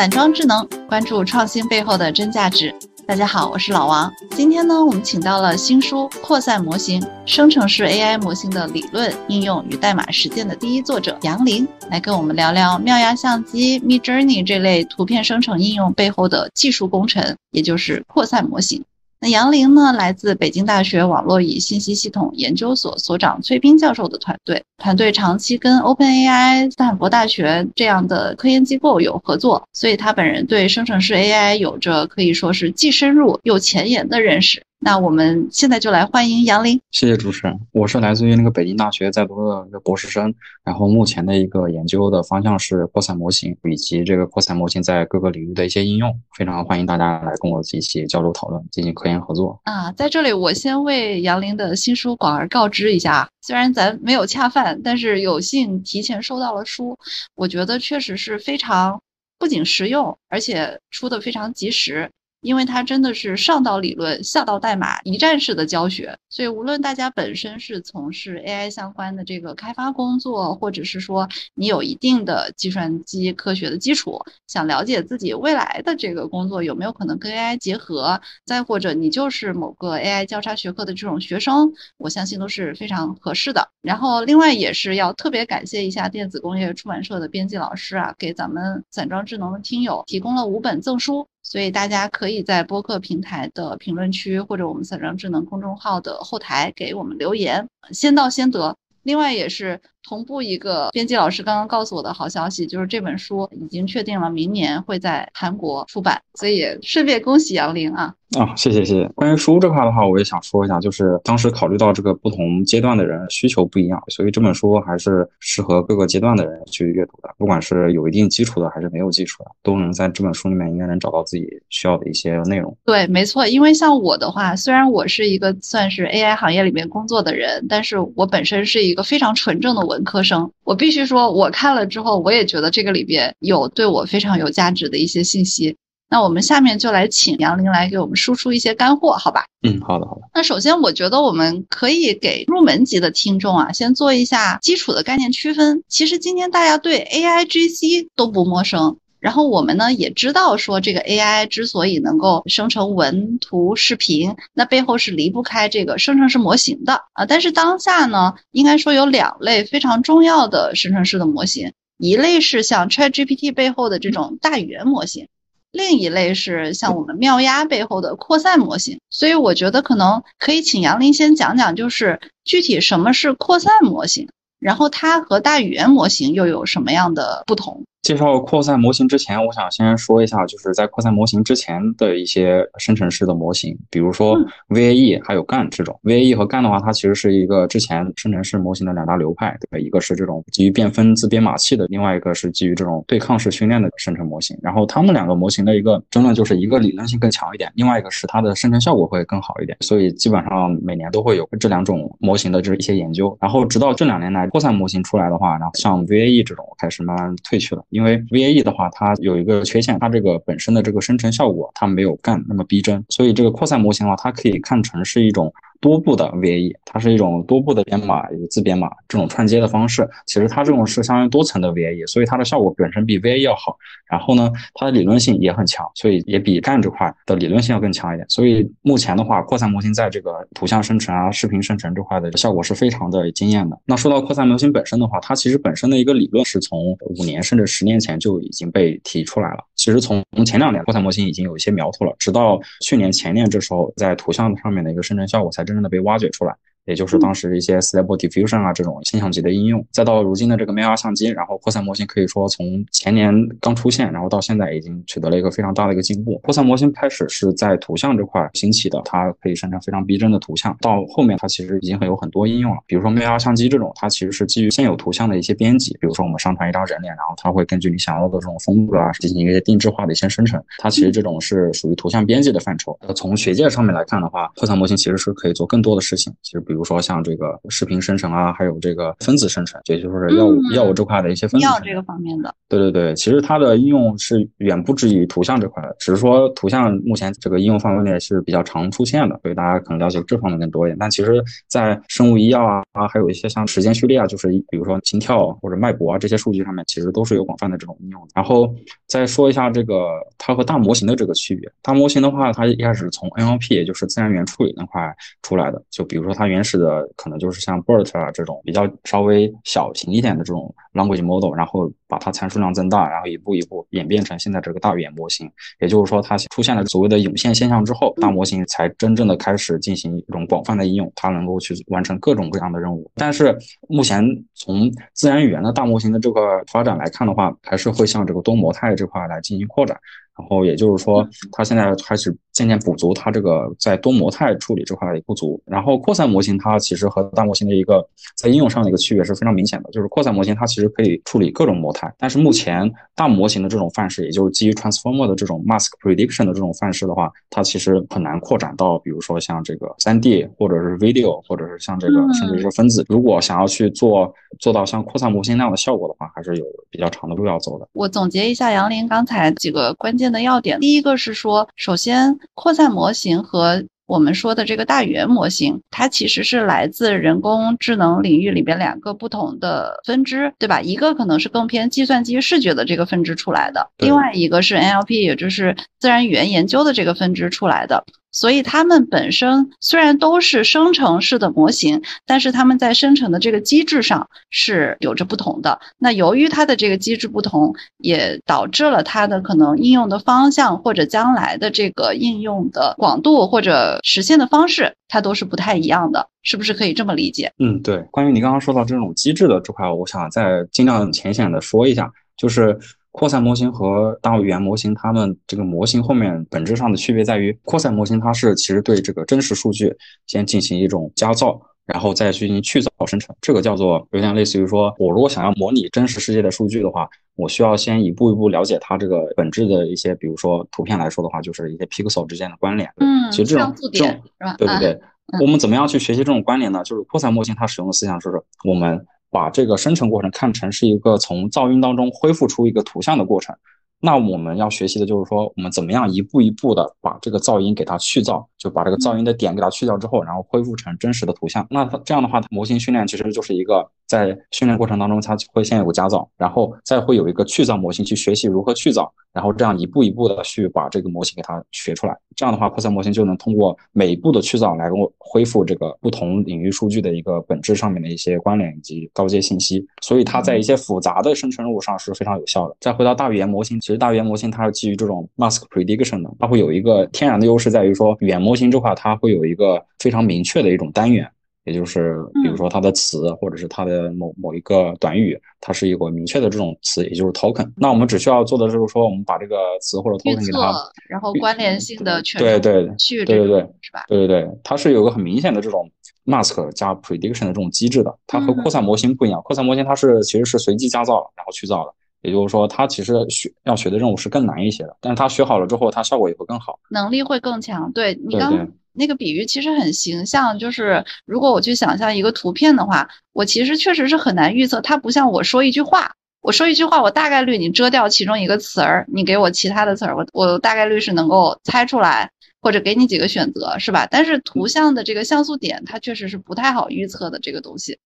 散装智能，关注创新背后的真价值。大家好，我是老王。今天呢，我们请到了新书《扩散模型：生成式 AI 模型的理论、应用与代码实践》的第一作者杨林，来跟我们聊聊妙压相机、Midjourney 这类图片生成应用背后的技术工程，也就是扩散模型。那杨林呢，来自北京大学网络与信息系统研究所所长崔斌教授的团队，团队长期跟 OpenAI、斯坦福大学这样的科研机构有合作，所以他本人对生成式 AI 有着可以说是既深入又前沿的认识。那我们现在就来欢迎杨林。谢谢主持人，我是来自于那个北京大学在读的一个博士生，然后目前的一个研究的方向是扩散模型以及这个扩散模型在各个领域的一些应用，非常欢迎大家来跟我一起交流讨论，进行科研合作。啊，在这里我先为杨林的新书广而告知一下，虽然咱没有恰饭，但是有幸提前收到了书，我觉得确实是非常不仅实用，而且出的非常及时。因为它真的是上到理论，下到代码，一站式的教学，所以无论大家本身是从事 AI 相关的这个开发工作，或者是说你有一定的计算机科学的基础，想了解自己未来的这个工作有没有可能跟 AI 结合，再或者你就是某个 AI 交叉学科的这种学生，我相信都是非常合适的。然后另外也是要特别感谢一下电子工业出版社的编辑老师啊，给咱们散装智能的听友提供了五本赠书。所以大家可以在播客平台的评论区或者我们散装智能公众号的后台给我们留言，先到先得。另外也是同步一个编辑老师刚刚告诉我的好消息，就是这本书已经确定了明年会在韩国出版，所以也顺便恭喜杨玲啊。啊，谢谢谢谢。关于书这块的话，我也想说一下，就是当时考虑到这个不同阶段的人需求不一样，所以这本书还是适合各个阶段的人去阅读的。不管是有一定基础的，还是没有基础的，都能在这本书里面应该能找到自己需要的一些内容。对，没错。因为像我的话，虽然我是一个算是 AI 行业里面工作的人，但是我本身是一个非常纯正的文科生。我必须说，我看了之后，我也觉得这个里边有对我非常有价值的一些信息。那我们下面就来请杨林来给我们输出一些干货，好吧？嗯，好的，好的。那首先，我觉得我们可以给入门级的听众啊，先做一下基础的概念区分。其实今天大家对 AI GC 都不陌生，然后我们呢也知道说，这个 AI 之所以能够生成文图、视频，那背后是离不开这个生成式模型的啊。但是当下呢，应该说有两类非常重要的生成式的模型，一类是像 ChatGPT 背后的这种大语言模型。另一类是像我们妙鸭背后的扩散模型，所以我觉得可能可以请杨林先讲讲，就是具体什么是扩散模型，然后它和大语言模型又有什么样的不同。介绍扩散模型之前，我想先说一下，就是在扩散模型之前的一些生成式的模型，比如说 VAE 还有 GAN 这种。VAE 和 GAN 的话，它其实是一个之前生成式模型的两大流派，对吧？一个是这种基于变分自编码器的，另外一个是基于这种对抗式训练的生成模型。然后它们两个模型的一个争论就是一个理论性更强一点，另外一个是它的生成效果会更好一点。所以基本上每年都会有这两种模型的这一些研究。然后直到这两年来，扩散模型出来的话，然后像 VAE 这种开始慢慢退去了。因为 VAE 的话，它有一个缺陷，它这个本身的这个生成效果，它没有干那么逼真，所以这个扩散模型的话，它可以看成是一种。多步的 VAE，它是一种多步的编码，有自编码这种串接的方式。其实它这种是相当于多层的 VAE，所以它的效果本身比 VAE 要好。然后呢，它的理论性也很强，所以也比 GAN 这块的理论性要更强一点。所以目前的话，扩散模型在这个图像生成啊、视频生成这块的效果是非常的惊艳的。那说到扩散模型本身的话，它其实本身的一个理论是从五年甚至十年前就已经被提出来了。其实从前两年，扩散模型已经有一些苗头了，直到去年前年这时候，在图像上面的一个生成效果才真正的被挖掘出来。也就是当时一些 Stable Diffusion 啊这种现象级的应用，再到如今的这个 ML 相机，然后扩散模型可以说从前年刚出现，然后到现在已经取得了一个非常大的一个进步。扩散模型开始是在图像这块兴起的，它可以生成非常逼真的图像，到后面它其实已经很有很多应用了。比如说 ML 相机这种，它其实是基于现有图像的一些编辑，比如说我们上传一张人脸，然后它会根据你想要的这种风格啊进行一些定制化的一些生成，它其实这种是属于图像编辑的范畴。从学界上面来看的话，扩散模型其实是可以做更多的事情，其实。比如说像这个视频生成啊，还有这个分子生成，也就是药物、药物这块的一些分子药这个方面的。对对对，其实它的应用是远不止于图像这块的，只是说图像目前这个应用范围内是比较常出现的，所以大家可能了解这方面更多一点。但其实，在生物医药啊啊，还有一些像时间序列啊，就是比如说心跳或者脉搏啊这些数据上面，其实都是有广泛的这种应用。然后再说一下这个它和大模型的这个区别。大模型的话，它一开始从 NLP，也就是自然语言处理那块出来的。就比如说它原原始的可能就是像 BERT 啊这种比较稍微小型一点的这种 language model，然后把它参数量增大，然后一步一步演变成现在这个大语言模型。也就是说，它出现了所谓的涌现现象之后，大模型才真正的开始进行一种广泛的应用，它能够去完成各种各样的任务。但是目前从自然语言的大模型的这个发展来看的话，还是会向这个多模态这块来进行扩展。然后也就是说，它现在开始渐渐补足它这个在多模态处理这块的不足。然后扩散模型它其实和大模型的一个在应用上的一个区别是非常明显的，就是扩散模型它其实可以处理各种模态，但是目前大模型的这种范式，也就是基于 transformer 的这种 mask prediction 的这种范式的话，它其实很难扩展到，比如说像这个 3D 或者是 video，或者是像这个甚至是分子。如果想要去做做到像扩散模型那样的效果的话，还是有比较长的路要走的。我总结一下杨林刚才几个关键的要点，第一个是说，首先扩散模型和我们说的这个大语言模型，它其实是来自人工智能领域里边两个不同的分支，对吧？一个可能是更偏计算机视觉的这个分支出来的，另外一个是 NLP，也就是自然语言研究的这个分支出来的。所以它们本身虽然都是生成式的模型，但是它们在生成的这个机制上是有着不同的。那由于它的这个机制不同，也导致了它的可能应用的方向或者将来的这个应用的广度或者实现的方式，它都是不太一样的，是不是可以这么理解？嗯，对。关于你刚刚说到这种机制的这块，我想再尽量浅显的说一下，就是。扩散模型和大语言模型，它们这个模型后面本质上的区别在于，扩散模型它是其实对这个真实数据先进行一种加噪，然后再去进行去噪生成。这个叫做有点类似于说，我如果想要模拟真实世界的数据的话，我需要先一步一步了解它这个本质的一些，比如说图片来说的话，就是一些 pixel 之间的关联。嗯，其实这种这种对对对，我们怎么样去学习这种关联呢？就是扩散模型它使用的思想是我们。把这个生成过程看成是一个从噪音当中恢复出一个图像的过程，那我们要学习的就是说，我们怎么样一步一步的把这个噪音给它去噪，就把这个噪音的点给它去掉之后，然后恢复成真实的图像。那它这样的话，模型训练其实就是一个在训练过程当中，它会先有个加噪，然后再会有一个去噪模型去学习如何去噪。然后这样一步一步的去把这个模型给它学出来，这样的话，扩散模型就能通过每一步的去噪来我恢复这个不同领域数据的一个本质上面的一些关联以及高阶信息，所以它在一些复杂的生成任务上是非常有效的。再回到大语言模型，其实大语言模型它是基于这种 mask prediction 的，它会有一个天然的优势在于说，语言模型这块它会有一个非常明确的一种单元。也就是，比如说它的词，或者是它的某某一个短语，它是一个明确的这种词，也就是 token。那我们只需要做的就是说，我们把这个词或者 token 给它，然后关联性的全对对去对对对是吧？对对对，它是有个很明显的这种 mask 加 prediction 的这种机制的。它和扩散模型不一样，扩散模型它是其实是随机加噪然后去噪的。也就是说，他其实学要学的任务是更难一些的，但是他学好了之后，他效果也会更好，能力会更强。对你刚那个比喻其实很形象，就是如果我去想象一个图片的话，我其实确实是很难预测。它不像我说一句话，我说一句话，我大概率你遮掉其中一个词儿，你给我其他的词儿，我我大概率是能够猜出来，或者给你几个选择，是吧？但是图像的这个像素点，它确实是不太好预测的这个东西。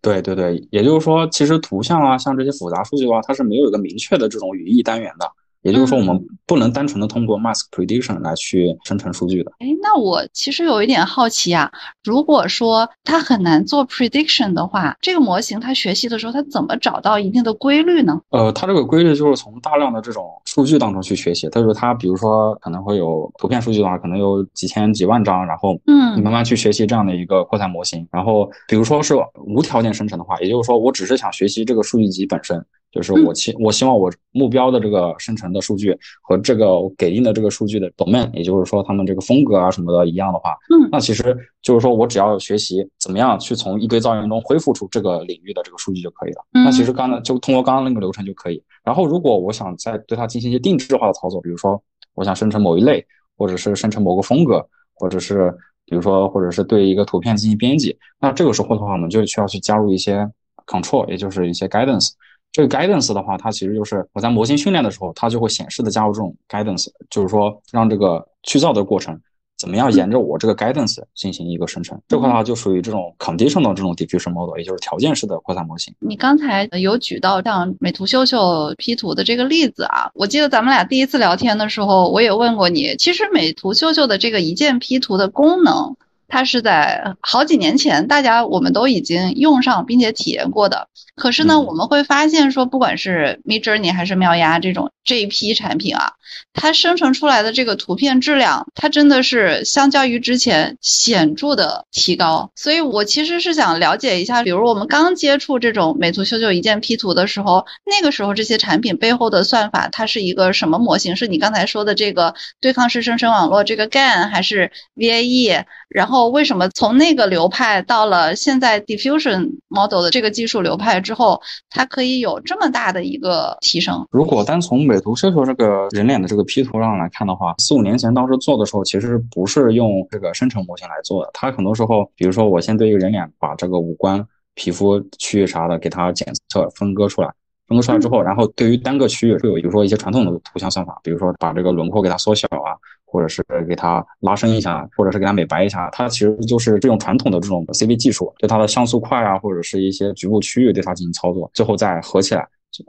对对对，也就是说，其实图像啊，像这些复杂数据的话，它是没有一个明确的这种语义单元的。也就是说，我们不能单纯的通过 mask prediction 来去生成数据的。哎，那我其实有一点好奇啊，如果说它很难做 prediction 的话，这个模型它学习的时候，它怎么找到一定的规律呢？呃，它这个规律就是从大量的这种数据当中去学习。它就是它，比如说可能会有图片数据的话，可能有几千几万张，然后嗯，你慢慢去学习这样的一个扩散模型。然后，比如说是无条件生成的话，也就是说我只是想学习这个数据集本身。就是我希我希望我目标的这个生成的数据和这个给定的这个数据的 domain，也就是说他们这个风格啊什么的一样的话，嗯，那其实就是说我只要学习怎么样去从一堆噪音中恢复出这个领域的这个数据就可以了。那其实刚才就通过刚刚那个流程就可以。然后如果我想再对它进行一些定制化的操作，比如说我想生成某一类，或者是生成某个风格，或者是比如说或者是对一个图片进行编辑，那这个时候的话，我们就需要去加入一些 control，也就是一些 guidance。这个 guidance 的话，它其实就是我在模型训练的时候，它就会显示的加入这种 guidance，就是说让这个去噪的过程怎么样沿着我这个 guidance 进行一个生成。这块的话就属于这种 condition 的这种 diffusion model，也就是条件式的扩散模型。你刚才有举到像美图秀秀 P 图的这个例子啊，我记得咱们俩第一次聊天的时候，我也问过你，其实美图秀秀的这个一键 P 图的功能。它是在好几年前，大家我们都已经用上并且体验过的。可是呢，我们会发现说，不管是 Midjourney 还是妙压这种这一批产品啊，它生成出来的这个图片质量，它真的是相较于之前显著的提高。所以我其实是想了解一下，比如我们刚接触这种美图秀秀一键 P 图的时候，那个时候这些产品背后的算法，它是一个什么模型？是你刚才说的这个对抗式生成网络这个 GAN 还是 VAE？然后哦为什么从那个流派到了现在 diffusion model 的这个技术流派之后，它可以有这么大的一个提升？如果单从美图秀秀这个人脸的这个 P 图上来看的话，四五年前当时做的时候，其实不是用这个生成模型来做的。它很多时候，比如说我先对一个人脸把这个五官、皮肤区域啥的给它检测分割出来，分割出来之后，然后对于单个区域会有比如说一些传统的图像算法，比如说把这个轮廓给它缩小啊。或者是给它拉伸一下，或者是给它美白一下，它其实就是这种传统的这种 CV 技术，对它的像素块啊，或者是一些局部区域对它进行操作，最后再合起来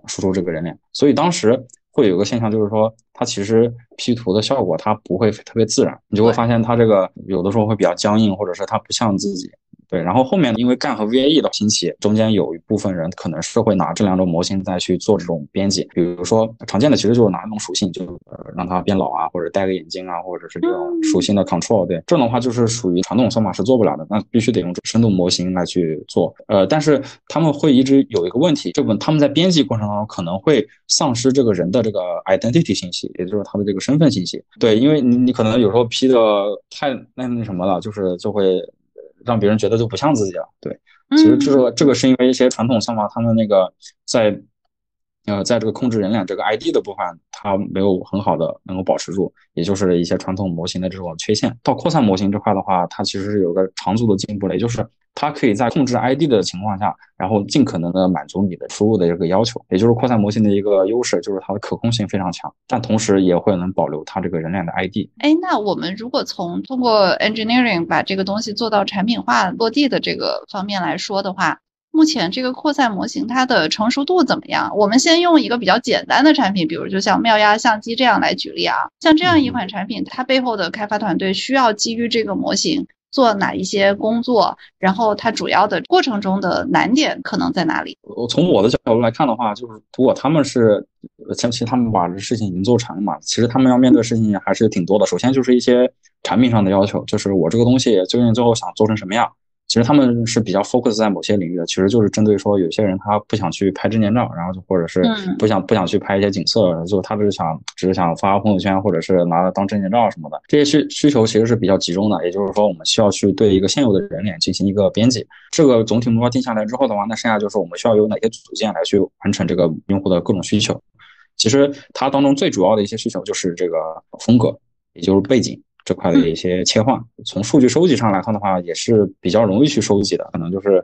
输出这个人脸。所以当时会有个现象，就是说它其实 P 图的效果它不会特别自然，你就会发现它这个有的时候会比较僵硬，或者是它不像自己。对，然后后面因为 GAN 和 VAE 的兴起，中间有一部分人可能是会拿这两种模型再去做这种编辑，比如说常见的其实就是拿那种属性，就呃让它变老啊，或者戴个眼镜啊，或者是这种属性的 control。对，这种的话就是属于传统算法是做不了的，那必须得用深度模型来去做。呃，但是他们会一直有一个问题，这本他们在编辑过程当中可能会丧失这个人的这个 identity 信息，也就是他的这个身份信息。对，因为你你可能有时候 P 的太那那什么了，就是就会。让别人觉得就不像自己了，对，其实这个这个是因为一些传统算法，他们那个在呃在这个控制人脸这个 ID 的部分，它没有很好的能够保持住，也就是一些传统模型的这种缺陷。到扩散模型这块的话，它其实是有个长足的进步的，也就是。它可以在控制 ID 的情况下，然后尽可能的满足你的输入的这个要求，也就是扩散模型的一个优势，就是它的可控性非常强，但同时也会能保留它这个人脸的 ID。哎，那我们如果从通过 engineering 把这个东西做到产品化落地的这个方面来说的话，目前这个扩散模型它的成熟度怎么样？我们先用一个比较简单的产品，比如就像妙压相机这样来举例啊，像这样一款产品，它背后的开发团队需要基于这个模型。做哪一些工作，然后它主要的过程中的难点可能在哪里？我从我的角度来看的话，就是如果他们是前期他们把这事情已经做成了嘛，其实他们要面对的事情还是挺多的。首先就是一些产品上的要求，就是我这个东西究竟最后想做成什么样。其实他们是比较 focus 在某些领域的，其实就是针对说有些人他不想去拍证件照，然后就或者是不想不想去拍一些景色，就他只是想只是想发朋友圈，或者是拿它当证件照什么的。这些需需求其实是比较集中的，也就是说我们需要去对一个现有的人脸进行一个编辑。这个总体目标定下来之后的话，那剩下就是我们需要有哪些组件来去完成这个用户的各种需求。其实它当中最主要的一些需求就是这个风格，也就是背景。这块的一些切换，从数据收集上来看的话，也是比较容易去收集的。可能就是，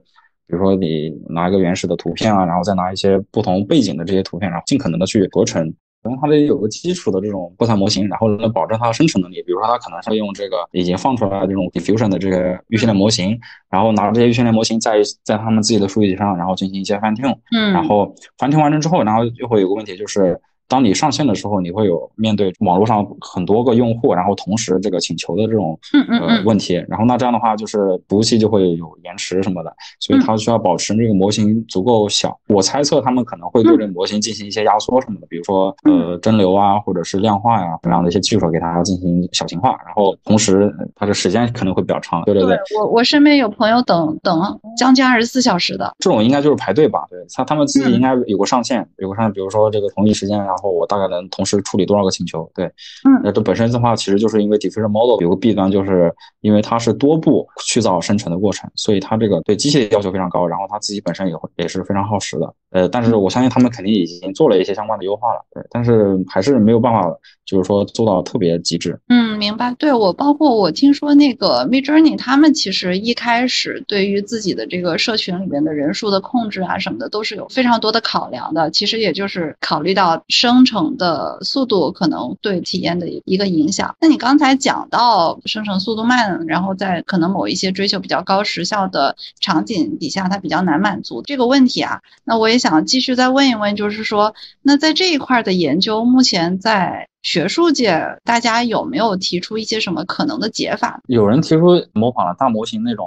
比如说你拿一个原始的图片啊，然后再拿一些不同背景的这些图片，然后尽可能的去合成。然后它得有个基础的这种扩散模型，然后能保证它的生成能力。比如说它可能是用这个已经放出来的这种 diffusion 的这个预训练模型，然后拿着这些预训练模型在在他们自己的数据集上，然后进行一些 fine tune。嗯。然后 fine tune 完成之后，然后就会有个问题就是。当你上线的时候，你会有面对网络上很多个用户，然后同时这个请求的这种呃问题，然后那这样的话就是服务器就会有延迟什么的，所以它需要保持这个模型足够小。我猜测他们可能会对这个模型进行一些压缩什么的，比如说呃蒸馏啊，或者是量化呀这样的一些技术给它进行小型化，然后同时它的时间可能会比较长。对对对，我我身边有朋友等等将近二十四小时的，这种应该就是排队吧？对他他们自己应该有个上限，有个上限，比如说这个同一时间啊。然后我大概能同时处理多少个请求？对，嗯，那这本身的话，其实就是因为 diffusion model 有个弊端，就是因为它是多步去噪生成的过程，所以它这个对机器的要求非常高，然后它自己本身也会也是非常耗时的。呃，但是我相信他们肯定已经做了一些相关的优化了，对，但是还是没有办法，就是说做到特别极致。嗯。明白。对我，包括我听说那个 Midjourney，他们其实一开始对于自己的这个社群里面的人数的控制啊什么的，都是有非常多的考量的。其实也就是考虑到生成的速度可能对体验的一个影响。那你刚才讲到生成速度慢，然后在可能某一些追求比较高时效的场景底下，它比较难满足这个问题啊。那我也想继续再问一问，就是说，那在这一块的研究，目前在。学术界大家有没有提出一些什么可能的解法？有人提出模仿了大模型那种，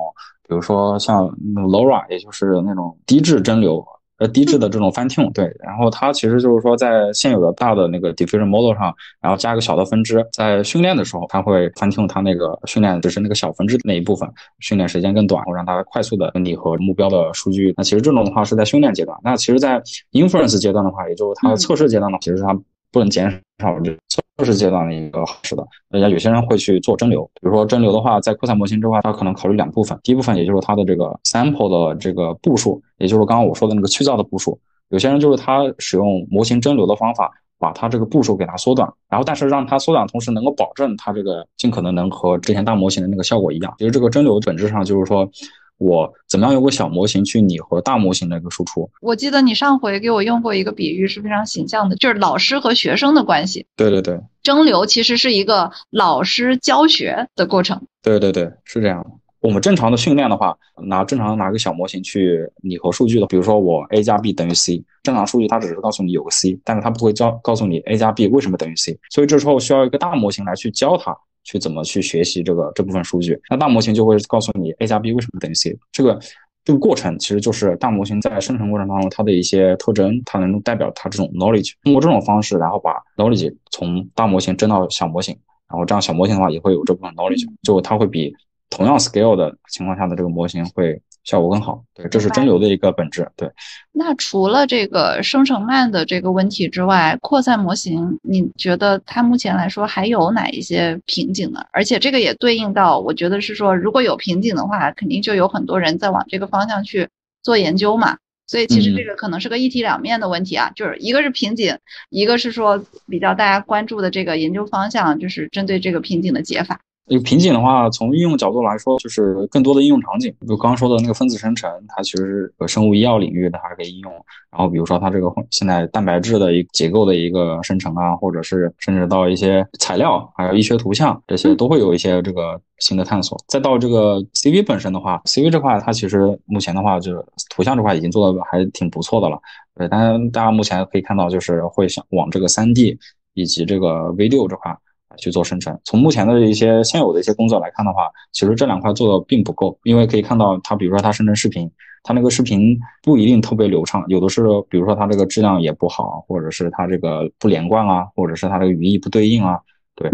比如说像 LoRa，也就是那种低质蒸馏，呃，低质的这种 fine tune。对，然后它其实就是说在现有的大的那个 diffusion model 上，然后加一个小的分支，在训练的时候，它会 fine tune 它那个训练只是那个小分支的那一部分，训练时间更短，然后让它快速的拟合目标的数据。那其实这种的话是在训练阶段。那其实，在 inference 阶段的话，也就是它的测试阶段呢，其实它。不能减少这测试阶段的一个好事的。人家有些人会去做蒸馏，比如说蒸馏的话，在扩散模型之外，它可能考虑两部分。第一部分也就是它的这个 sample 的这个步数，也就是刚刚我说的那个去噪的步数。有些人就是他使用模型蒸馏的方法，把它这个步数给它缩短，然后但是让它缩短，同时能够保证它这个尽可能能和之前大模型的那个效果一样。其实这个蒸馏本质上就是说。我怎么样用个小模型去拟合大模型的一个输出？我记得你上回给我用过一个比喻是非常形象的，就是老师和学生的关系。对对对，蒸馏其实是一个老师教学的过程。对对对，是这样的。我们正常的训练的话，拿正常拿个小模型去拟合数据的，比如说我 a 加 b 等于 c，正常数据它只是告诉你有个 c，但是它不会教告诉你 a 加 b 为什么等于 c，所以这时候需要一个大模型来去教它。去怎么去学习这个这部分数据？那大模型就会告诉你 a 加 b 为什么等于 c。这个这个过程其实就是大模型在生成过程当中它的一些特征，它能代表它这种 knowledge。通过这种方式，然后把 knowledge 从大模型蒸到小模型，然后这样小模型的话也会有这部分 knowledge，就它会比同样 scale 的情况下的这个模型会。效果更好，对，这是蒸馏的一个本质。对，那除了这个生成慢的这个问题之外，扩散模型，你觉得它目前来说还有哪一些瓶颈呢？而且这个也对应到，我觉得是说，如果有瓶颈的话，肯定就有很多人在往这个方向去做研究嘛。所以其实这个可能是个一体两面的问题啊，就是一个是瓶颈，一个是说比较大家关注的这个研究方向，就是针对这个瓶颈的解法。有瓶颈的话，从应用角度来说，就是更多的应用场景，比如刚刚说的那个分子生成，它其实是生物医药领域的，它可以应用。然后比如说它这个现在蛋白质的一结构的一个生成啊，或者是甚至到一些材料，还有医学图像这些，都会有一些这个新的探索。再到这个 CV 本身的话，CV 这块它其实目前的话，就是图像这块已经做的还挺不错的了。对，但是大家目前可以看到，就是会想往这个 3D 以及这个 V6 这块。去做生成。从目前的一些现有的一些工作来看的话，其实这两块做的并不够。因为可以看到，它比如说它生成视频，它那个视频不一定特别流畅，有的是比如说它这个质量也不好，或者是它这个不连贯啊，或者是它这个语义不对应啊，对，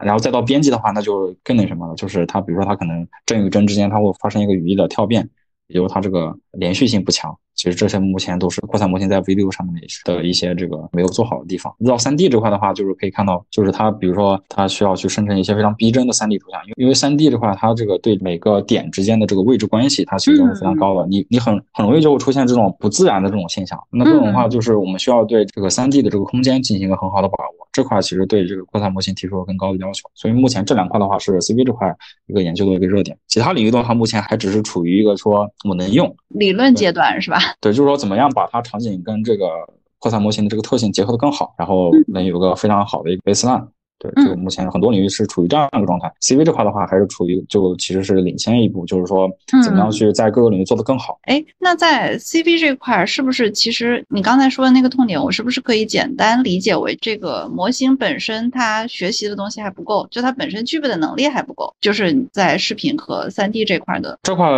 然后再到编辑的话，那就更那什么了，就是它比如说它可能帧与帧之间它会发生一个语义的跳变，也就是它这个连续性不强。其实这些目前都是扩散模型在 V6 上面的一些这个没有做好的地方。到 3D 这块的话，就是可以看到，就是它比如说它需要去生成一些非常逼真的 3D 图像，因为因为 3D 这块它这个对每个点之间的这个位置关系，它其实是非常高的。你你很很容易就会出现这种不自然的这种现象。那这种的话，就是我们需要对这个 3D 的这个空间进行一个很好的把握。这块其实对这个扩散模型提出了更高的要求。所以目前这两块的话是 CV 这块一个研究的一个热点。其他领域的话，目前还只是处于一个说我能用理论阶段，是吧？对，就是说怎么样。把它场景跟这个扩散模型的这个特性结合的更好，然后能有个非常好的一个 baseline。对，就目前很多领域是处于这样一个状态。CV 这块的话，还是处于就其实是领先一步，就是说怎么样去在各个领域做得更好。哎，那在 CV 这块，是不是其实你刚才说的那个痛点，我是不是可以简单理解为这个模型本身它学习的东西还不够，就它本身具备的能力还不够，就是在视频和 3D 这块的这块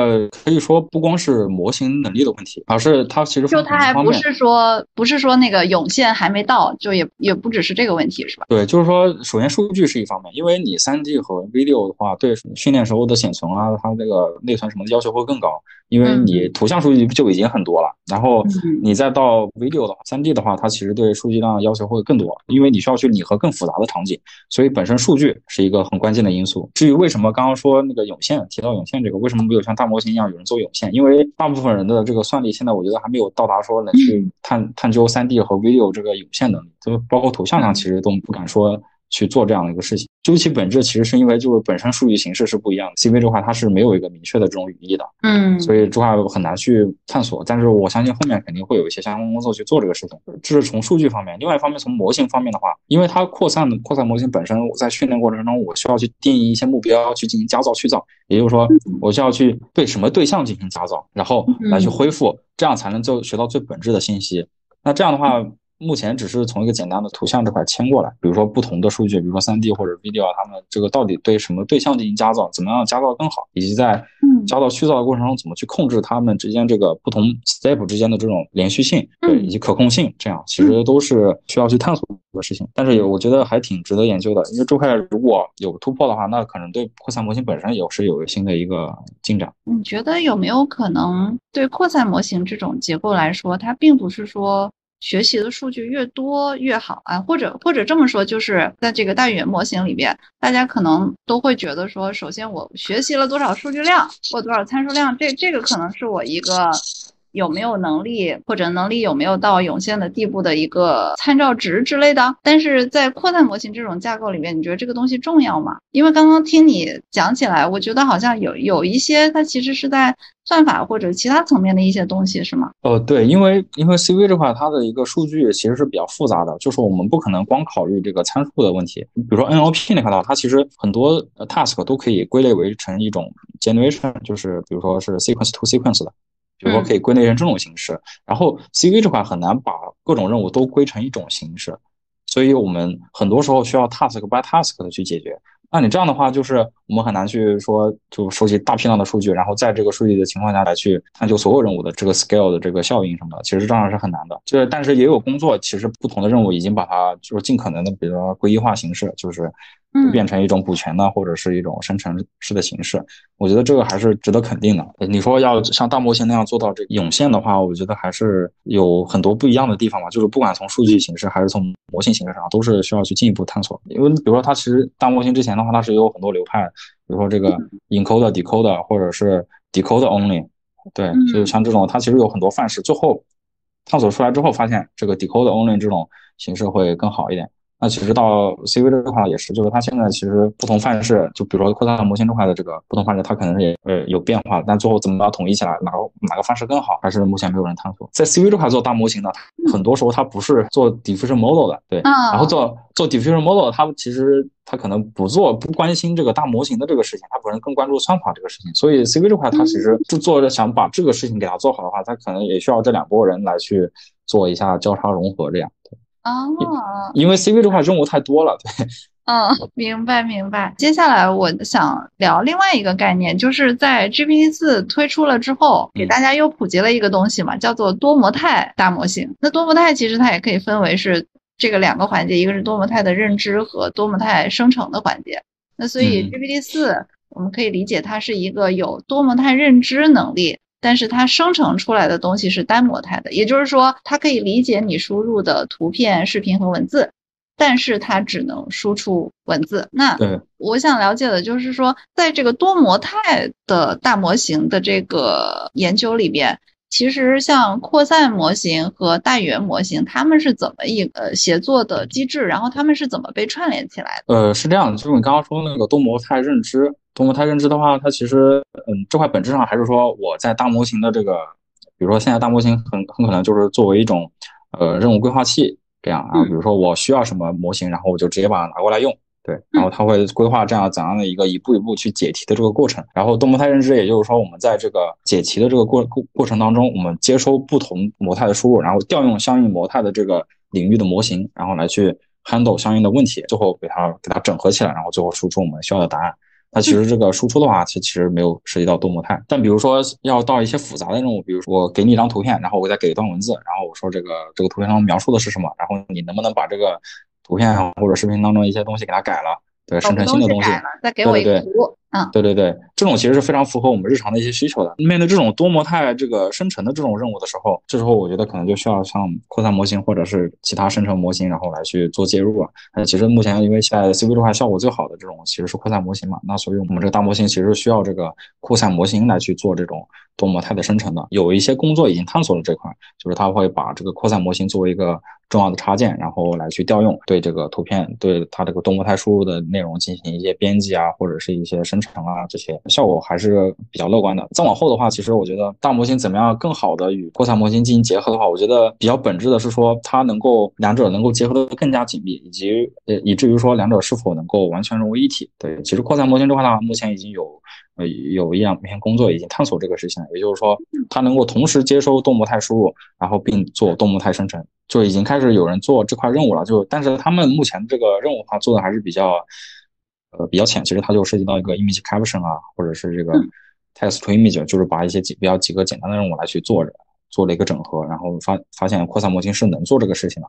可以说不光是模型能力的问题，而是它其实就它还不是说不是说那个涌现还没到，就也也不只是这个问题，是吧？对，就是说。首先，数据是一方面，因为你三 D 和 V 六的话，对训练时候的显存啊，它那个内存什么的要求会更高，因为你图像数据就已经很多了，然后你再到 V 六的话，三 D 的话，它其实对数据量要求会更多，因为你需要去拟合更复杂的场景，所以本身数据是一个很关键的因素。至于为什么刚刚说那个涌现，提到涌现这个，为什么没有像大模型一样有人做涌现？因为大部分人的这个算力现在我觉得还没有到达说能去探探究三 D 和 V 六这个涌现能力，就包括图像上其实都不敢说。去做这样的一个事情。究其本质，其实是因为就是本身数据形式是不一样的。CV 这块它是没有一个明确的这种语义的，嗯，所以这块很难去探索。但是我相信后面肯定会有一些相关工作去做这个事情。这是从数据方面，另外一方面从模型方面的话，因为它扩散的扩散模型本身在训练过程中，我需要去定义一些目标，去进行加噪去噪，也就是说，我需要去对什么对象进行加噪，然后来去恢复，这样才能就学到最本质的信息。那这样的话。目前只是从一个简单的图像这块迁过来，比如说不同的数据，比如说三 D 或者 video 啊，他们这个到底对什么对象进行加噪，怎么样加噪更好，以及在加噪去噪的过程中怎么去控制它们之间这个不同 step 之间的这种连续性，对，以及可控性，这样其实都是需要去探索的事情。但是有我觉得还挺值得研究的，因为这块如果有突破的话，那可能对扩散模型本身也是有新的一个进展。你觉得有没有可能对扩散模型这种结构来说，它并不是说？学习的数据越多越好啊，或者或者这么说，就是在这个大语言模型里边，大家可能都会觉得说，首先我学习了多少数据量或多少参数量，这这个可能是我一个。有没有能力，或者能力有没有到涌现的地步的一个参照值之类的？但是在扩散模型这种架构里面，你觉得这个东西重要吗？因为刚刚听你讲起来，我觉得好像有有一些它其实是在算法或者其他层面的一些东西，是吗？哦，对，因为因为 CV 这块它的一个数据其实是比较复杂的，就是我们不可能光考虑这个参数的问题。比如说 NLP 那块的话，它其实很多 task 都可以归类为成一种 generation，就是比如说是 sequence to sequence 的。比如说可以归类成这种形式，然后 CV 这块很难把各种任务都归成一种形式，所以我们很多时候需要 task by task 的去解决。那你这样的话，就是我们很难去说就收集大批量的数据，然后在这个数据的情况下来去探究所有任务的这个 scale 的这个效应什么的，其实这样是很难的。就是但是也有工作，其实不同的任务已经把它就是尽可能的，比如说归一化形式，就是。变成一种股权呢，或者是一种生成式的形式，我觉得这个还是值得肯定的。你说要像大模型那样做到这涌现的话，我觉得还是有很多不一样的地方吧。就是不管从数据形式还是从模型形式上，都是需要去进一步探索。因为比如说它其实大模型之前的话，它是有很多流派，比如说这个 encoder、decoder，或者是 decoder only，对，就像这种，它其实有很多范式。最后探索出来之后，发现这个 decoder only 这种形式会更好一点。那其实到 CV 这块也是，就是它现在其实不同范式，就比如说扩散模型这块的这个不同范式，它可能也呃有变化，但最后怎么把它统一起来，哪个哪个范式更好，还是目前没有人探索。在 CV 这块做大模型呢，很多时候它不是做 diffusion model 的，对，然后做做 diffusion model，它其实它可能不做不关心这个大模型的这个事情，它可能更关注算法这个事情。所以 CV 这块它其实就做着想把这个事情给它做好的话，它可能也需要这两拨人来去做一下交叉融合这样。哦，因为 CV 这块任务太多了，对。嗯，明白明白。接下来我想聊另外一个概念，就是在 GPT 四推出了之后，给大家又普及了一个东西嘛，叫做多模态大模型。那多模态其实它也可以分为是这个两个环节，一个是多模态的认知和多模态生成的环节。那所以 GPT 四我们可以理解它是一个有多模态认知能力。但是它生成出来的东西是单模态的，也就是说，它可以理解你输入的图片、视频和文字，但是它只能输出文字。那我想了解的就是说，在这个多模态的大模型的这个研究里边，其实像扩散模型和大语言模型，他们是怎么一个协作的机制？然后他们是怎么被串联起来的？呃，是这样的，就是你刚刚说那个多模态认知。多模态认知的话，它其实，嗯，这块本质上还是说我在大模型的这个，比如说现在大模型很很可能就是作为一种，呃，任务规划器这样啊。比如说我需要什么模型，然后我就直接把它拿过来用，对，然后他会规划这样怎样的一个一步一步去解题的这个过程。然后多模态认知，也就是说我们在这个解题的这个过过过程当中，我们接收不同模态的输入，然后调用相应模态的这个领域的模型，然后来去 handle 相应的问题，最后给它给它整合起来，然后最后输出我们需要的答案。它其实这个输出的话，其其实没有涉及到多模态。但比如说要到一些复杂的任务，比如说我给你一张图片，然后我再给一段文字，然后我说这个这个图片上描述的是什么，然后你能不能把这个图片或者视频当中一些东西给它改了，对，生成新的东西，再给我一个图，嗯，对对对，这种其实是非常符合我们日常的一些需求的。面对这种多模态这个生成的这种任务的时候，这时候我觉得可能就需要像扩散模型或者是其他生成模型，然后来去做介入了。那其实目前因为现在 CV 的话效果最好的这种其实是扩散模型嘛，那所以我们这个大模型其实需要这个扩散模型来去做这种多模态的生成的。有一些工作已经探索了这块，就是它会把这个扩散模型作为一个。重要的插件，然后来去调用，对这个图片，对它这个多模态输入的内容进行一些编辑啊，或者是一些生成啊，这些效果还是比较乐观的。再往后的话，其实我觉得大模型怎么样更好的与扩散模型进行结合的话，我觉得比较本质的是说它能够两者能够结合的更加紧密，以及呃以至于说两者是否能够完全融为一体。对，其实扩散模型这块的话，目前已经有。呃，有一两篇工作已经探索这个事情了，也就是说，它能够同时接收多模态输入，然后并做多模态生成，就已经开始有人做这块任务了。就但是他们目前这个任务的话，做的还是比较，呃，比较浅。其实它就涉及到一个 image caption 啊，或者是这个 text to image，就是把一些几比较几个简单的任务来去做着，做了一个整合，然后发发现扩散模型是能做这个事情的。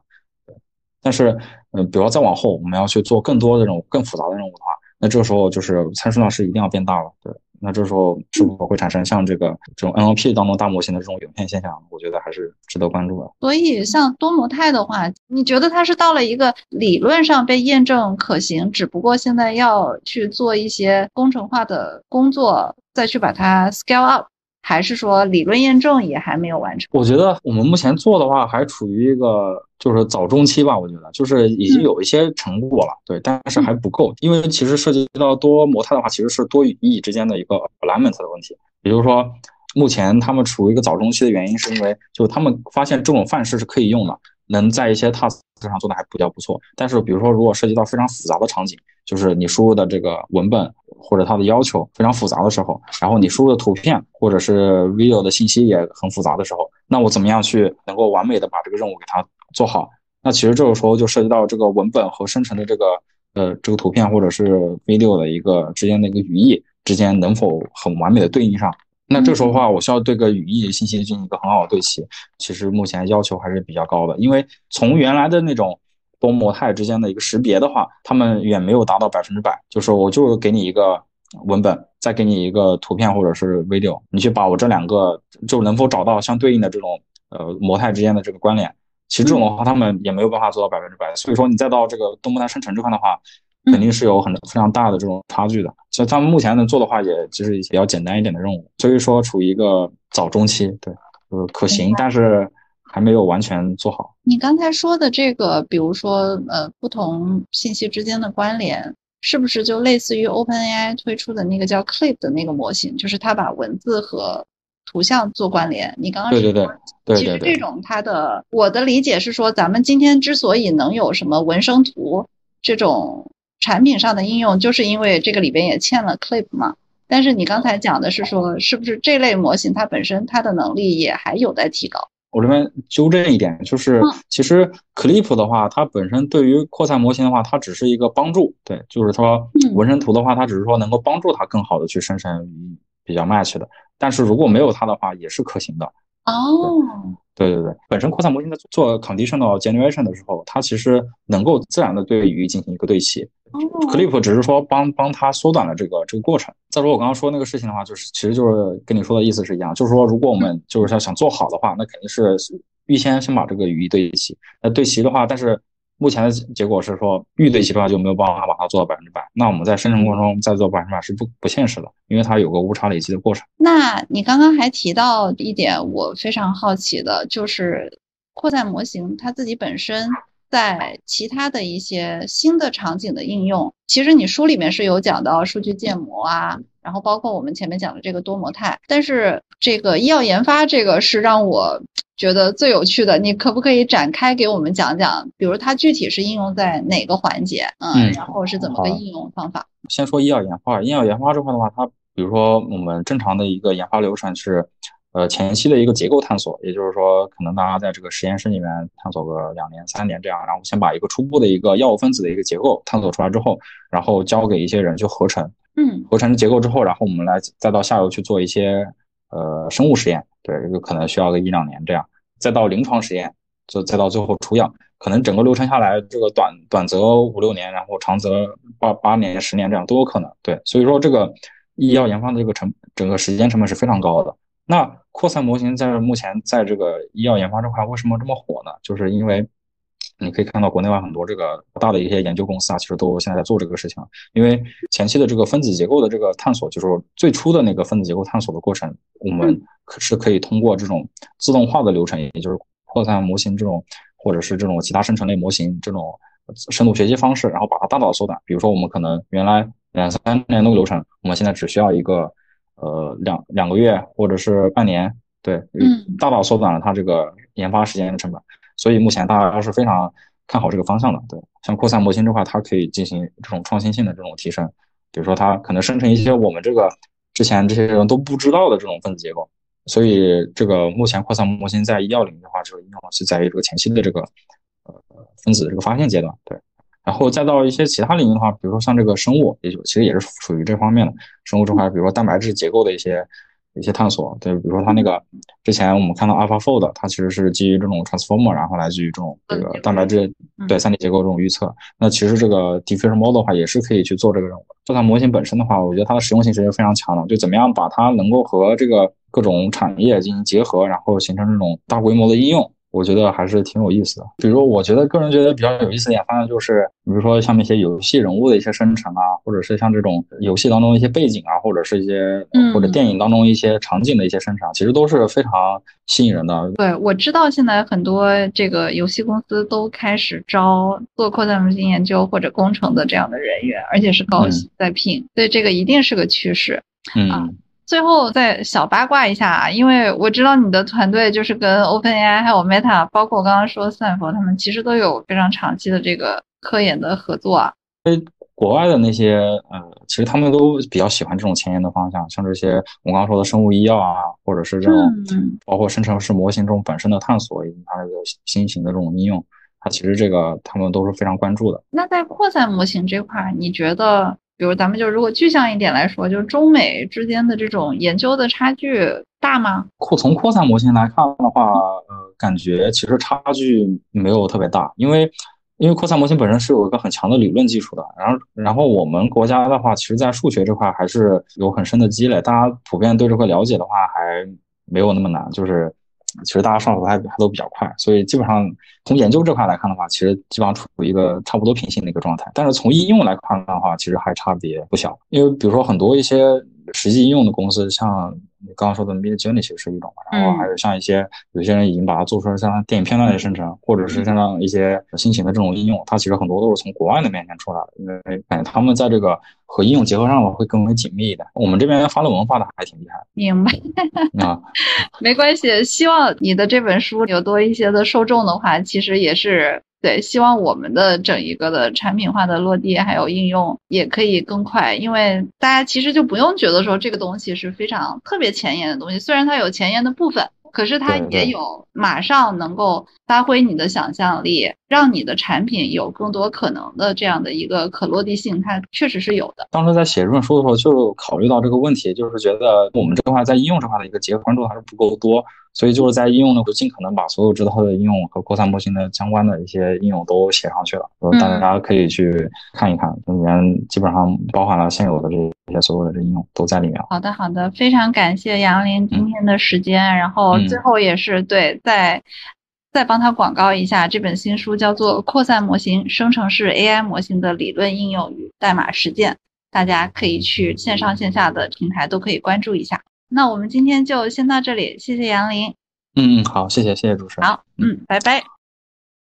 但是，嗯，比如再往后，我们要去做更多的这种更复杂的任务的话。那这个时候就是参数量是一定要变大了，对。那这时候是否会产生像这个这种 NLP 当中大模型的这种涌现现象？我觉得还是值得关注的。所以像多模态的话，你觉得它是到了一个理论上被验证可行，只不过现在要去做一些工程化的工作，再去把它 scale up。还是说理论验证也还没有完成？我觉得我们目前做的话，还处于一个就是早中期吧。我觉得就是已经有一些成果了，对，但是还不够。因为其实涉及到多模态的话，其实是多语义之间的一个 alignment 的问题。也就是说，目前他们处于一个早中期的原因，是因为就他们发现这种范式是可以用的，能在一些 task 上做的还比较不错。但是比如说，如果涉及到非常复杂的场景，就是你输入的这个文本。或者它的要求非常复杂的时候，然后你输入的图片或者是 video 的信息也很复杂的时候，那我怎么样去能够完美的把这个任务给它做好？那其实这个时候就涉及到这个文本和生成的这个呃这个图片或者是 video 的一个之间的一个语义之间能否很完美的对应上？那这时候的话，我需要对个语义信息进行一个很好的对齐。其实目前要求还是比较高的，因为从原来的那种。多模态之间的一个识别的话，他们远没有达到百分之百。就是我就给你一个文本，再给你一个图片或者是 video，你去把我这两个就能否找到相对应的这种呃模态之间的这个关联。其实这种的话，他们也没有办法做到百分之百。所以说你再到这个多模态生成这块的话，肯定是有很非常大的这种差距的。所以他们目前能做的话，也就是比较简单一点的任务。所以说处于一个早中期，对，就是可行，但是。还没有完全做好。你刚才说的这个，比如说，呃，不同信息之间的关联，是不是就类似于 OpenAI 推出的那个叫 Clip 的那个模型？就是它把文字和图像做关联。你刚刚对对对对，其实这种它的我的理解是说，咱们今天之所以能有什么文生图这种产品上的应用，就是因为这个里边也嵌了 Clip 嘛。但是你刚才讲的是说，是不是这类模型它本身它的能力也还有待提高？我这边纠正一点，就是其实 Clip 的话，它本身对于扩散模型的话，它只是一个帮助。对，就是说纹身图的话，它只是说能够帮助它更好的去生成比较 match 的。但是如果没有它的话，也是可行的。哦，对对对，本身扩散模型在做 conditional generation 的时候，它其实能够自然的对语义进行一个对齐。Clip 只是说帮帮他缩短了这个这个过程。再说我刚刚说那个事情的话，就是其实就是跟你说的意思是一样，就是说如果我们就是要想做好的话，那肯定是预先先把这个语义对齐。那对齐的话，但是目前的结果是说预对齐的话就没有办法把它做到百分之百。那我们在生成过程中再做百分之百是不不现实的，因为它有个误差累积的过程。那你刚刚还提到一点，我非常好奇的就是扩散模型它自己本身。在其他的一些新的场景的应用，其实你书里面是有讲到数据建模啊，然后包括我们前面讲的这个多模态，但是这个医药研发这个是让我觉得最有趣的，你可不可以展开给我们讲讲？比如它具体是应用在哪个环节？嗯，然后是怎么个应用方法？先说医药研发，医药研发这块的话，它比如说我们正常的一个研发流程是。呃，前期的一个结构探索，也就是说，可能大家在这个实验室里面探索个两年、三年这样，然后先把一个初步的一个药物分子的一个结构探索出来之后，然后交给一些人去合成，嗯，合成结构之后，然后我们来再到下游去做一些呃生物实验，对，这个可能需要个一两年这样，再到临床实验，就再到最后出样，可能整个流程下来，这个短短则五六年，然后长则八八年、十年这样都有可能。对，所以说这个医药研发的这个成整个时间成本是非常高的。那扩散模型在目前在这个医药研发这块为什么这么火呢？就是因为你可以看到国内外很多这个大的一些研究公司啊，其实都现在在做这个事情。因为前期的这个分子结构的这个探索，就是最初的那个分子结构探索的过程，我们可是可以通过这种自动化的流程，也就是扩散模型这种，或者是这种其他生成类模型这种深度学习方式，然后把它大大缩短。比如说，我们可能原来两三年的流程，我们现在只需要一个呃两两个月或者是半年，对，大大缩短了它这个研发时间的成本。所以目前大家是非常看好这个方向的，对，像扩散模型这块，它可以进行这种创新性的这种提升，比如说它可能生成一些我们这个之前这些人都不知道的这种分子结构。所以这个目前扩散模型在医药领域的话，这个应用是在于这个前期的这个呃分子的这个发现阶段，对，然后再到一些其他领域的话，比如说像这个生物，也就其实也是属于这方面的生物这块，比如说蛋白质结构的一些。一些探索，对，比如说它那个之前我们看到 AlphaFold，它其实是基于这种 Transformer，然后来自于这种这个蛋白质对三 D 结构这种预测。那其实这个 Diffusion Model 的话也是可以去做这个任务。这套模型本身的话，我觉得它的实用性其实非常强的，就怎么样把它能够和这个各种产业进行结合，然后形成这种大规模的应用。我觉得还是挺有意思的。比如，我觉得个人觉得比较有意思的点，方向就是，比如说像那些游戏人物的一些生成啊，或者是像这种游戏当中一些背景啊，或者是一些或者电影当中一些场景的一些生成，其实都是非常吸引人的。对，我知道现在很多这个游戏公司都开始招做扩散模型研究或者工程的这样的人员，而且是高薪在聘，所以这个一定是个趋势。嗯。最后再小八卦一下啊，因为我知道你的团队就是跟 OpenAI 还有 Meta，包括我刚刚说斯坦福，他们其实都有非常长期的这个科研的合作啊。因为国外的那些呃，其实他们都比较喜欢这种前沿的方向，像这些我刚刚说的生物医药啊，或者是这种包括生成式模型这种本身的探索以及它这个新型的这种应用，它其实这个他们都是非常关注的。那在扩散模型这块，你觉得？比如咱们就如果具象一点来说，就是中美之间的这种研究的差距大吗？扩从扩散模型来看的话，呃，感觉其实差距没有特别大，因为因为扩散模型本身是有一个很强的理论基础的。然后然后我们国家的话，其实在数学这块还是有很深的积累，大家普遍对这块了解的话还没有那么难，就是。其实大家上手还还都比较快，所以基本上从研究这块来看的话，其实基本上处于一个差不多平行的一个状态。但是从应用来看的话，其实还差别不小。因为比如说很多一些实际应用的公司，像你刚刚说的 Midjourney 其实是一种，然后还有像一些有些人已经把它做出来像电影片段的生成，或者是像一些新型的这种应用，它其实很多都是从国外的面前出来的，因为感觉他们在这个。和应用结合上了会更为紧密一点。我们这边发论文发的还挺厉害。明白啊，没关系。希望你的这本书有多一些的受众的话，其实也是对。希望我们的整一个的产品化的落地还有应用也可以更快，因为大家其实就不用觉得说这个东西是非常特别前沿的东西，虽然它有前沿的部分。可是它也有马上能够发挥你的想象力，让你的产品有更多可能的这样的一个可落地性，它确实是有的。当时在写这本书的时候，就考虑到这个问题，就是觉得我们这块在应用这块的一个结合关注还是不够多。所以就是在应用呢，就尽可能把所有知道的应用和扩散模型的相关的一些应用都写上去了，大家可以去看一看，里面基本上包含了现有的这些所有的这应用都在里面。好的，好的，非常感谢杨林今天的时间，然后最后也是对，再再帮他广告一下这本新书，叫做《扩散模型：生成式 AI 模型的理论应用与代码实践》，大家可以去线上线下的平台都可以关注一下。那我们今天就先到这里，谢谢杨林。嗯嗯，好，谢谢谢谢主持人。好，嗯，拜拜。